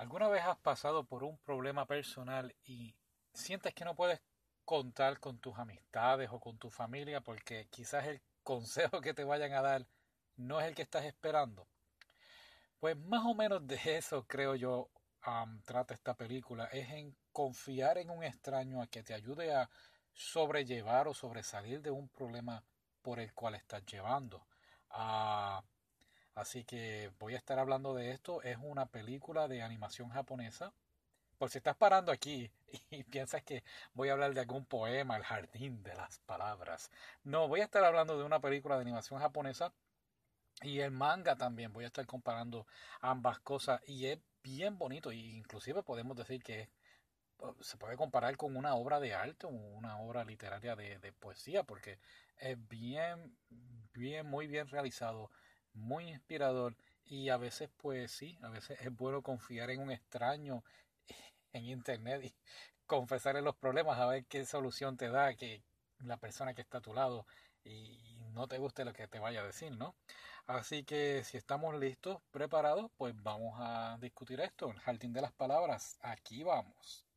¿Alguna vez has pasado por un problema personal y sientes que no puedes contar con tus amistades o con tu familia porque quizás el consejo que te vayan a dar no es el que estás esperando? Pues más o menos de eso creo yo trata esta película, es en confiar en un extraño a que te ayude a sobrellevar o sobresalir de un problema por el cual estás llevando. Ah, Así que voy a estar hablando de esto. Es una película de animación japonesa. Por si estás parando aquí y piensas que voy a hablar de algún poema, El jardín de las palabras. No, voy a estar hablando de una película de animación japonesa y el manga también. Voy a estar comparando ambas cosas y es bien bonito. E inclusive podemos decir que se puede comparar con una obra de arte o una obra literaria de, de poesía porque es bien, bien, muy bien realizado muy inspirador y a veces pues sí, a veces es bueno confiar en un extraño en internet y confesarle los problemas a ver qué solución te da que la persona que está a tu lado y no te guste lo que te vaya a decir, ¿no? Así que si estamos listos, preparados, pues vamos a discutir esto, el jardín de las palabras, aquí vamos.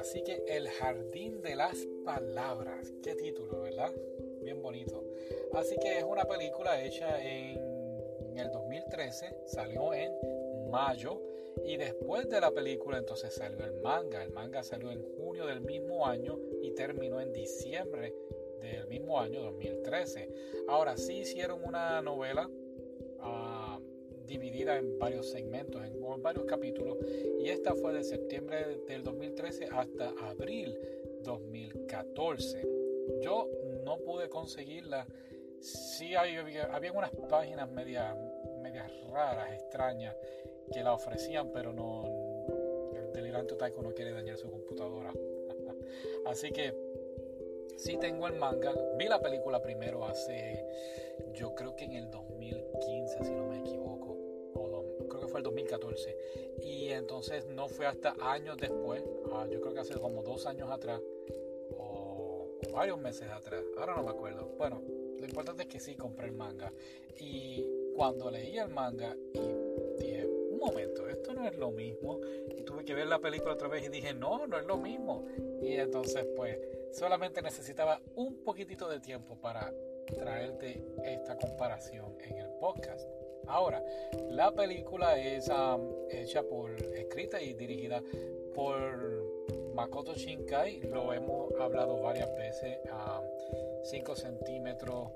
Así que El Jardín de las Palabras. Qué título, ¿verdad? Bien bonito. Así que es una película hecha en, el 2013, salió en mayo y después de la película entonces salió el manga. El manga salió en junio del mismo año y terminó en diciembre del mismo año 2013. Ahora sí hicieron una novela. Uh, dividida en varios segmentos, en, varios capítulos, y esta fue de septiembre del 2013 hasta abril 2014. Yo no pude conseguirla, sí había, había unas páginas medias, medias raras, extrañas, que la ofrecían, pero no, el delirante Taiko no quiere dañar su computadora. Así que sí tengo el manga. Vi la película primero hace, yo creo que en el 2015, si no me equivoco el 2014. Y entonces no fue hasta años después, ah, yo creo que hace como dos años atrás, o, varios meses atrás, ahora no me acuerdo. Bueno, lo importante es que sí compré el manga. Y cuando leí el manga dije, un momento, esto no es lo mismo. Y tuve que ver la película otra vez y dije, no, no es lo mismo. Y entonces pues solamente necesitaba un poquitito de tiempo para traerte esta comparación en el podcast. Ahora, la película es um, hecha por, escrita y dirigida por Makoto Shinkai. Lo hemos hablado varias veces. 5 um, centímetros,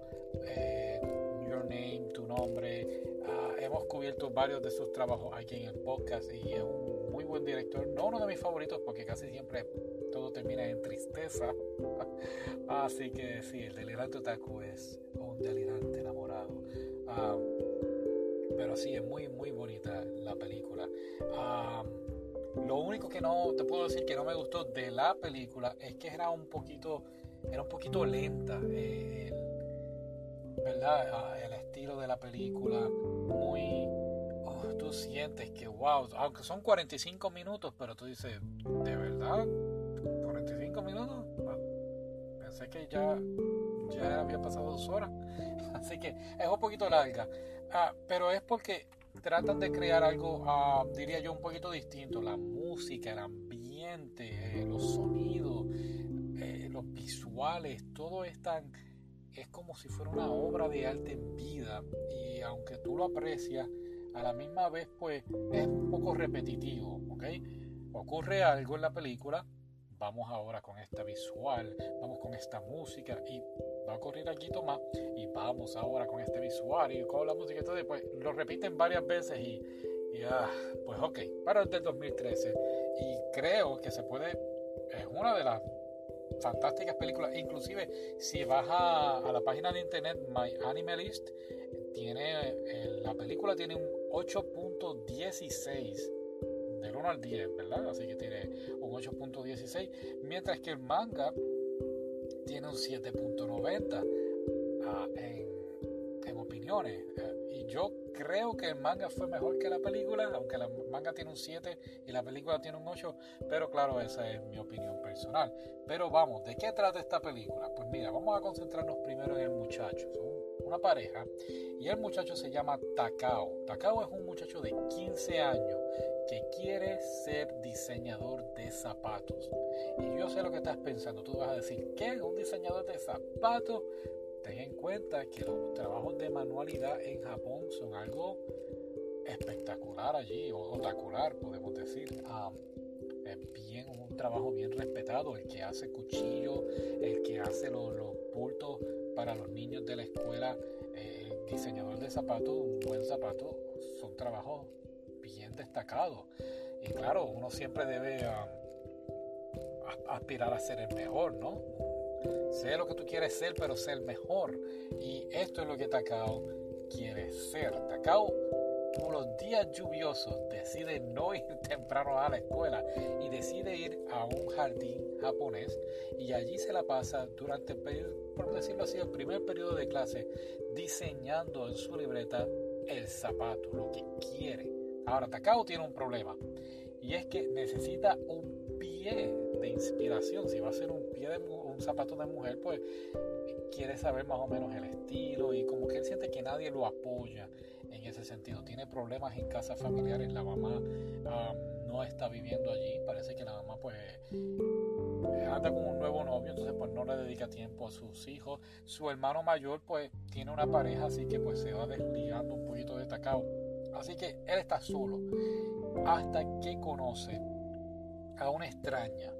eh, Your Name, tu nombre. Uh, hemos cubierto varios de sus trabajos aquí en el podcast y es un muy buen director. No uno de mis favoritos porque casi siempre todo termina en tristeza. Así que sí, el delirante otaku es un delirante enamorado. Um, pero sí, es muy, muy bonita la película. lo único que no te puedo decir que no me gustó de la película es que era un poquito, era un poquito lenta. Eh, el, ¿Verdad? Ah, el estilo de la película, muy. Oh, tú sientes que, wow, aunque son 45 minutos, pero tú dices, ¿de verdad? ¿45 minutos? Ah, pensé que ya ya había pasado dos horas, así que es un poquito larga, ah, pero es porque tratan de crear algo, ah, diría yo, un poquito distinto, la música, el ambiente, eh, los sonidos, eh, los visuales, todo es tan, es como si fuera una obra de arte en vida. Y aunque tú lo aprecias, a la misma vez pues es un poco repetitivo, ¿ok? Ocurre algo en la película, vamos ahora con esta visual, vamos con esta música y va a ocurrir aquí más y vamos ahora con este visual y con la música y todo, pues lo repiten varias veces y, ah, pues ok, para el del 2013 y creo que se puede, es una de las fantásticas películas, inclusive si vas a, la página de internet My Animalist, tiene, eh, la película tiene un 8.16 del 1 al 10, ¿verdad? Así que tiene un 8.16, mientras que el manga tiene un 7.90 ah, en, opiniones. Eh, y yo creo que el manga fue mejor que la película, aunque la manga tiene un 7 y la película tiene un 8, pero claro, esa es mi opinión personal. Pero vamos, ¿de qué trata esta película? Pues mira, vamos a concentrarnos primero en el muchacho. Son una pareja y el muchacho se llama Takao. Takao es un muchacho de 15 años que quiere ser diseñador de zapatos. Y yo sé lo que estás pensando. Tú vas a decir, ¿qué? ¿Un diseñador de zapatos? Ten en cuenta que los trabajos de manualidad en Japón son algo espectacular allí, o otacular, podemos decir. Es bien un trabajo bien respetado, el que hace cuchillos, el que hace los, los bultos para los niños de la escuela, el eh, diseñador de zapatos, un buen zapato, son trabajos bien destacados. Y claro, uno siempre debe ah, aspirar a ser el mejor, ¿no? Sé lo que tú quieres ser, pero ser mejor. Y esto es lo que Takao quiere ser. Takao por los días lluviosos decide no ir temprano a la escuela y decide ir a un jardín japonés y allí se la pasa durante, por decirlo así, el primer periodo de clase diseñando en su libreta el zapato, lo que quiere. Ahora, Takao tiene un problema y es que necesita un pie de inspiración. Si va a ser un pie de un zapato de mujer, pues quiere saber más o menos el estilo y como que él siente que nadie lo apoya en ese sentido. Tiene problemas en casa familiares, la mamá no está viviendo allí, parece que la mamá pues anda con un nuevo novio, entonces pues no le dedica tiempo a sus hijos. Su hermano mayor pues tiene una pareja, así que pues se va desligando un poquito de Takao. Así que él está solo hasta que conoce a una extraña.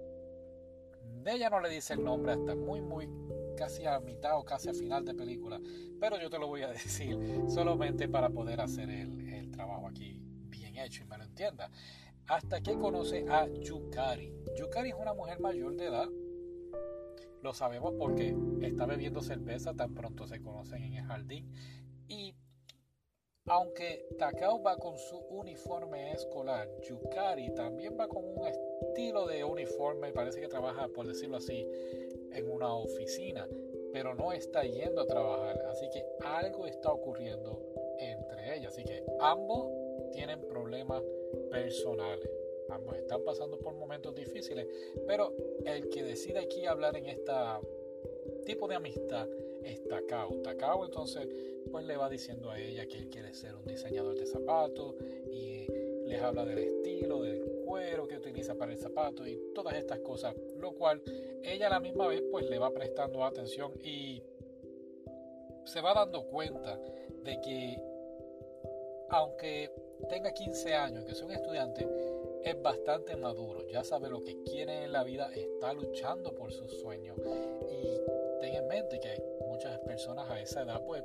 Ella no le dice el nombre hasta muy muy casi a mitad o casi a final de película, pero yo te lo voy a decir solamente para poder hacer el, el trabajo aquí bien hecho y me lo entienda. Hasta que conoce a Yukari. Yukari es una mujer mayor de edad. Lo sabemos porque está bebiendo cerveza tan pronto se conocen en el jardín. Y aunque Takao va con su uniforme escolar, Yukari también va con un estilo de uniforme, parece que trabaja, por decirlo así, en una oficina, pero no está yendo a trabajar. Así que algo está ocurriendo entre ellas. Así que ambos tienen problemas personales. Ambos están pasando por momentos difíciles, pero el que decide aquí hablar en este tipo de amistad es Takao. Takao entonces pues le va diciendo a ella que él quiere ser un diseñador de zapatos y les habla del estilo, del cuero que utiliza para el zapato y todas estas cosas, lo cual ella a la misma vez pues le va prestando atención y se va dando cuenta de que aunque tenga 15 años, que es un estudiante, es bastante maduro, ya sabe lo que quiere en la vida, está luchando por sus sueños y ten en mente que hay muchas personas a esa edad pues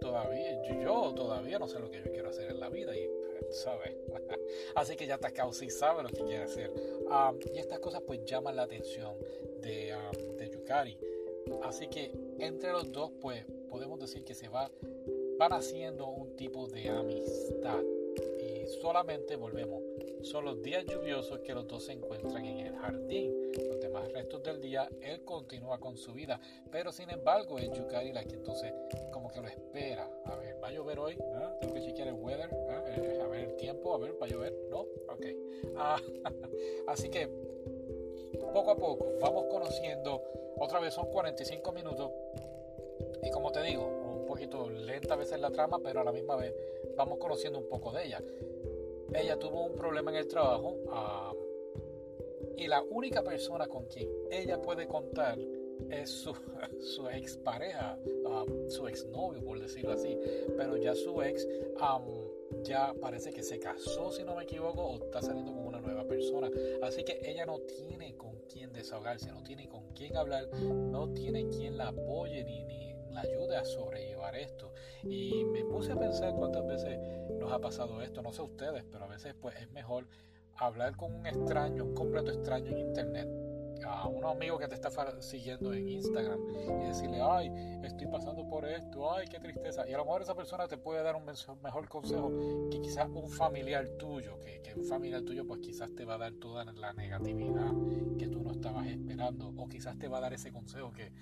todavía, yo todavía no sé lo que yo quiero hacer en la vida y ¿sabes? Así que ya Takao sí sabe lo que quiere hacer. y estas cosas pues llaman la atención de, de Yukari. Así que entre los dos pues podemos decir que se va, van haciendo un tipo de amistad. Y solamente volvemos. Son los días lluviosos que los dos se encuentran en el jardín. Los demás restos del día él continúa con su vida. Pero sin embargo es Yukari la que entonces como que lo espera. A ver, ¿va a llover hoy? ¿Ah? Tengo que chequear el weather. ¿Ah? Eh, a ver el tiempo. A ver, ¿va a llover? ¿No? Ok. Ah, así que poco a poco vamos conociendo. Otra vez son 45 minutos. Y como te digo, un poquito lenta a veces la trama, pero a la misma vez vamos conociendo un poco de ella. Ella tuvo un problema en el trabajo y la única persona con quien ella puede contar es su, su ex pareja, su ex novio, por decirlo así. Pero ya su ex ya parece que se casó, si no me equivoco, o está saliendo con una nueva persona. Así que ella no tiene con quién desahogarse, no tiene con quién hablar, no tiene quien la apoye ni, ni ayude a sobrellevar esto. Y me puse a pensar cuántas veces nos ha pasado esto, no sé ustedes, pero a veces pues es mejor hablar con un extraño, un completo extraño en internet a un amigo que te está siguiendo en Instagram y decirle, ay, estoy pasando por esto, ay, qué tristeza. Y a lo mejor esa persona te puede dar un mejor consejo que quizás un familiar tuyo, que, que un familiar tuyo pues quizás te va a dar toda la negatividad que tú no estabas esperando, o quizás te va a dar ese consejo que,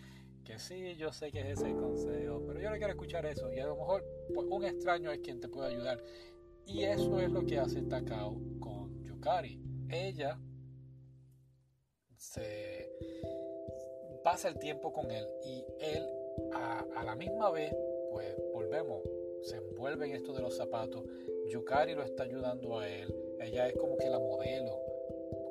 que sí, yo sé que es ese consejo, pero yo no quiero escuchar eso. Y a lo mejor pues, un extraño es quien te puede ayudar. Y eso es lo que hace Takao con Yukari. Ella se pasa el tiempo con él y él a, la misma vez pues volvemos, se envuelve en esto de los zapatos. Yukari lo está ayudando a él. Ella es como que la modelo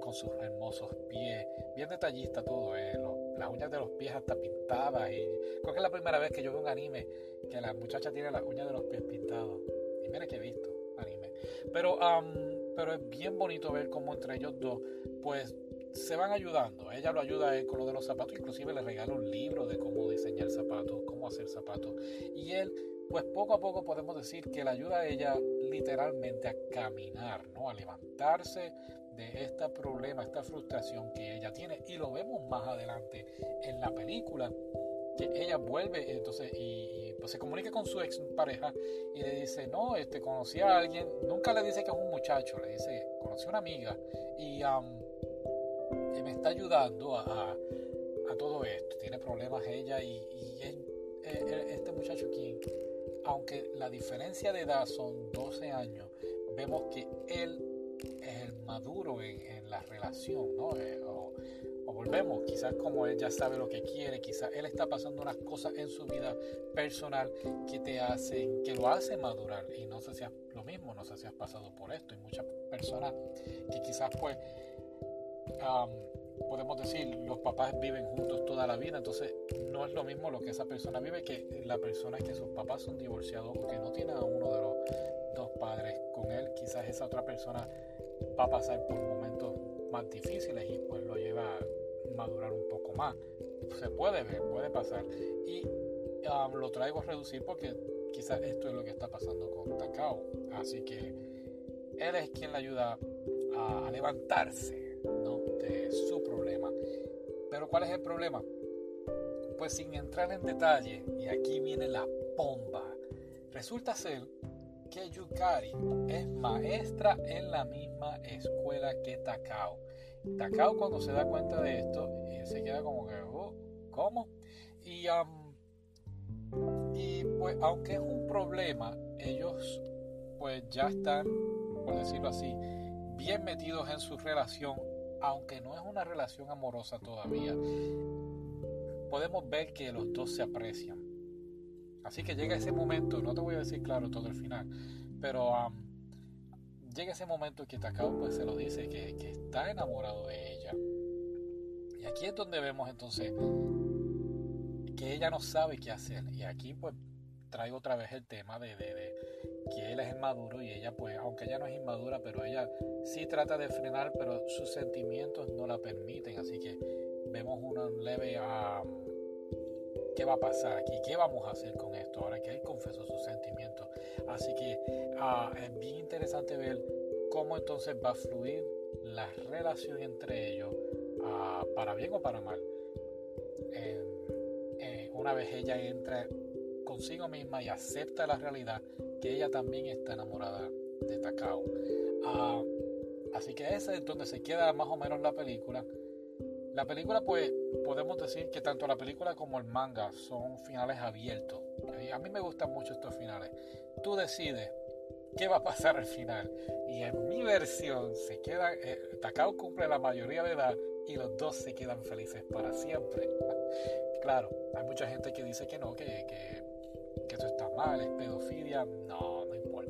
con sus hermosos pies. Bien detallista todo, ¿eh? Las uñas de los pies hasta pintadas. Y creo que es la primera vez que yo veo un anime que la muchacha tiene las uñas de los pies pintados. Y mira que he visto anime. Pero, pero es bien bonito ver cómo entre ellos dos, pues se van ayudando. Ella lo ayuda a él con lo de los zapatos, inclusive le regala un libro de cómo diseñar zapatos, cómo hacer zapatos. Y él, pues poco a poco podemos decir que le ayuda a ella literalmente a caminar, ¿no? A levantarse de este problema, esta frustración que ella tiene. Y lo vemos más adelante en la película, que ella vuelve entonces y, pues se comunica con su ex pareja y le dice, no, este, conocí a alguien, nunca le dice que es un muchacho, le dice, conocí a una amiga y me está ayudando a, todo esto. Tiene problemas ella y, este muchacho quien, aunque la diferencia de edad son 12 años, vemos que él es el maduro en, la relación, ¿no? Eh, o, volvemos, quizás como él ya sabe lo que quiere, quizás él está pasando unas cosas en su vida personal que te hacen, que lo hacen madurar. Y no sé si es lo mismo, no sé si has pasado por esto. Hay muchas personas que quizás pues podemos decir, los papás viven juntos toda la vida, entonces no es lo mismo lo que esa persona vive que la persona que sus papás son divorciados o que no tiene a uno de los dos padres con él, quizás esa otra persona va a pasar por momentos más difíciles y pues lo lleva a madurar un poco más. Se puede ver, puede pasar. Y lo traigo a reducir porque quizás esto es lo que está pasando con Takao. Así que él es quien le ayuda a levantarse ¿no? de su problema. Pero ¿cuál es el problema? Pues sin entrar en detalle, y aquí viene la bomba, resulta ser que Yukari es maestra en la misma escuela que Takao. Takao cuando se da cuenta de esto, eh, se queda como que, oh, ¿cómo? Y, y pues aunque es un problema, ellos pues ya están, por decirlo así, bien metidos en su relación aunque no es una relación amorosa todavía, podemos ver que los dos se aprecian. Así que llega ese momento, no te voy a decir claro todo el final, pero llega ese momento que Takao pues se lo dice que, está enamorado de ella. Y aquí es donde vemos entonces que ella no sabe qué hacer. Y aquí pues traigo otra vez el tema de, de que él es inmaduro y ella pues, aunque ella no es inmadura, pero ella sí trata de frenar, pero sus sentimientos no la permiten, así que vemos una leve a qué va a pasar aquí, qué vamos a hacer con esto ahora que él confesó sus sentimientos. Así que ah, es bien interesante ver cómo entonces va a fluir la relación entre ellos, ah, para bien o para mal. una vez ella entra consigo misma y acepta la realidad que ella también está enamorada de Takao. Ah, así que ese es donde se queda más o menos la película. La película, pues, podemos decir que tanto la película como el manga son finales abiertos. Y a mí me gustan mucho estos finales. Tú decides qué va a pasar al final. Y en mi versión se queda, eh, Takao cumple la mayoría de edad y los dos se quedan felices para siempre. claro, hay mucha gente que dice que no, que, que que eso está mal, es pedofilia. No,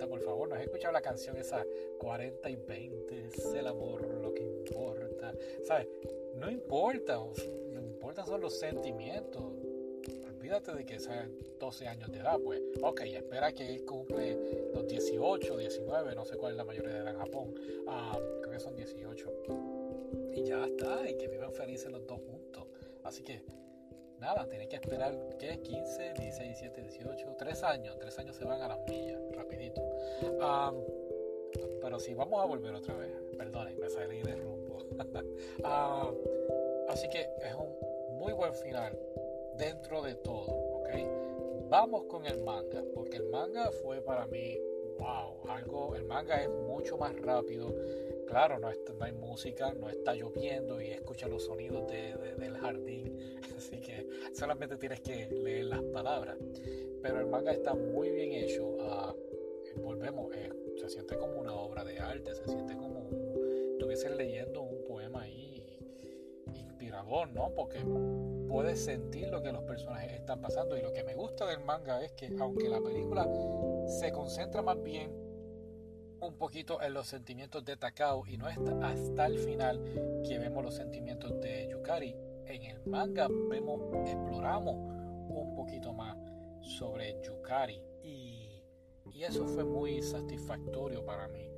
por favor. ¿No has escuchado la canción esa 40 y 20? Es el amor lo que importa. ¿Sabes? No importa. Lo que importa son los sentimientos. Olvídate de que sean 12 años de edad, pues. Ok, espera que él cumple los 18, 19, no sé cuál es la mayoría de edad en Japón. Ah, creo que son 18. Y ya está, y que vivan felices los dos juntos. Así que nada, tiene que esperar, ¿qué? 15, 16, 17, 18, 3 años. 3 años se van a las millas, rapidito. pero si vamos a volver otra vez. Perdonen, me salí de rumbo. así que es un muy buen final dentro de todo, ¿ok? Vamos con el manga, porque el manga fue para mí, wow, algo, el manga es mucho más rápido claro, no, no, hay música, no está lloviendo y escucha los sonidos del jardín, así que solamente tienes que leer las palabras. Pero el manga está muy bien hecho, ah, volvemos, eh, se siente como una obra de arte, se siente como estuviesen leyendo un poema ahí inspirador, ¿no? Porque puedes sentir lo que los personajes están pasando y lo que me gusta del manga es que aunque la película se concentra más bien un poquito en los sentimientos de Takao y no es hasta el final que vemos los sentimientos de Yukari, en el manga vemos, exploramos un poquito más sobre Yukari y, y eso fue muy satisfactorio para mí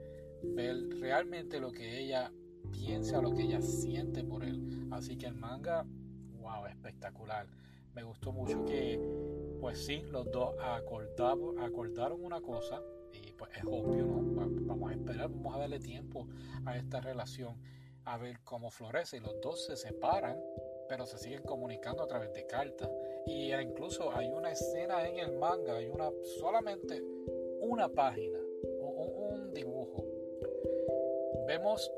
ver realmente lo que ella piensa, lo que ella siente por él. Así que el manga, wow, espectacular. Me gustó mucho que, pues sí, los dos acordaron, acordaron una cosa pues es obvio, ¿no? Vamos a esperar, vamos a darle tiempo a esta relación a ver cómo florece. Y los dos se separan, pero se siguen comunicando a través de cartas. Y incluso hay una escena en el manga, hay una solamente una página, un, un dibujo. Vemos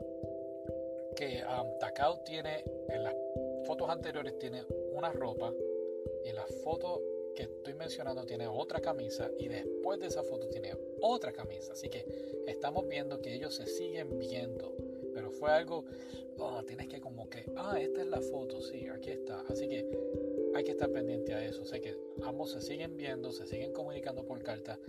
que um, Takao tiene, en las fotos anteriores tiene una ropa y en la foto que estoy mencionando tiene otra camisa y después de esa foto tiene otra camisa. Así que estamos viendo que ellos se siguen viendo. Pero fue algo, oh, tienes que como que, ah, esta es la foto, sí, aquí está. Así que hay que estar pendiente a eso. O sea que ambos se siguen viendo, se siguen comunicando por carta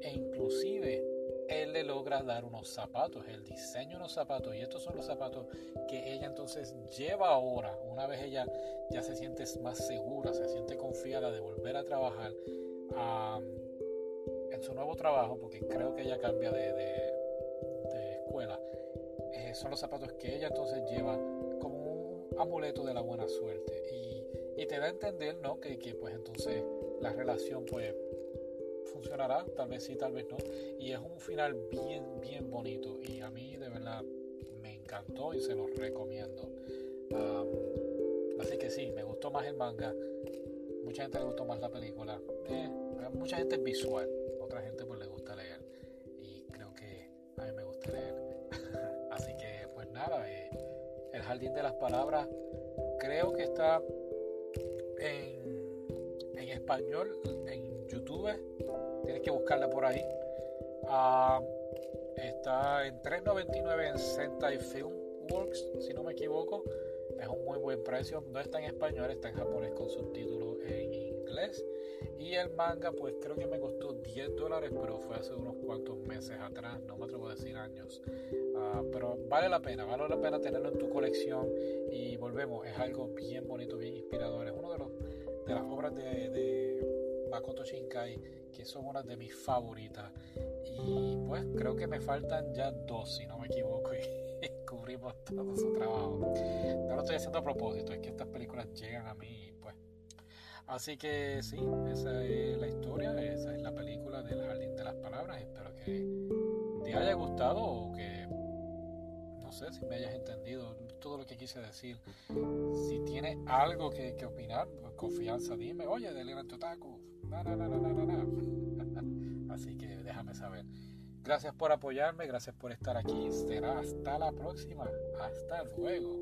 e inclusive él le logra dar unos zapatos, el diseño de unos zapatos, y estos son los zapatos que ella entonces lleva ahora, una vez ella ya se siente más segura, se siente confiada de volver a trabajar en su nuevo trabajo, porque creo que ella cambia de, escuela, eh, son los zapatos que ella entonces lleva como un amuleto de la buena suerte, y, te da a entender, ¿no? Que, que pues entonces la relación pues funcionará, tal vez sí, tal vez no. Y es un final bien, bien bonito. Y a mí de verdad me encantó y se los recomiendo. así que sí, me gustó más el manga. Mucha gente le gustó más la película. Eh, mucha gente es visual, otra gente pues le gusta leer. Y creo que a mí me gusta leer. así que pues nada, eh, El Jardín de las Palabras creo que está en, en español, en Tienes que buscarla por ahí. Ah, está en 3.99 en Sentai Film Works, si no me equivoco. Es un muy buen precio. No está en español, está en japonés con subtítulos en inglés. Y el manga, pues creo que me costó 10 dólares, pero fue hace unos cuantos meses atrás, no me atrevo a decir años. Ah, pero vale la pena, vale la pena tenerlo en tu colección. Y volvemos, es algo bien bonito, bien inspirador. Es uno de, los, de las obras de Makoto Shinkai que son una de mis favoritas. Y pues creo que me faltan ya dos, si no me equivoco, y cubrimos todo su trabajo. No lo estoy haciendo a propósito, es que estas películas llegan a mí, pues. Así que sí, esa es la historia, esa es la película del Jardín de las Palabras. Espero que te haya gustado o que, no sé, si me hayas entendido todo lo que quise decir. Si tienes algo que, que opinar, pues confianza, dime, oye, Así que déjame saber. Gracias por apoyarme, gracias por estar aquí. Será hasta la próxima. Hasta luego.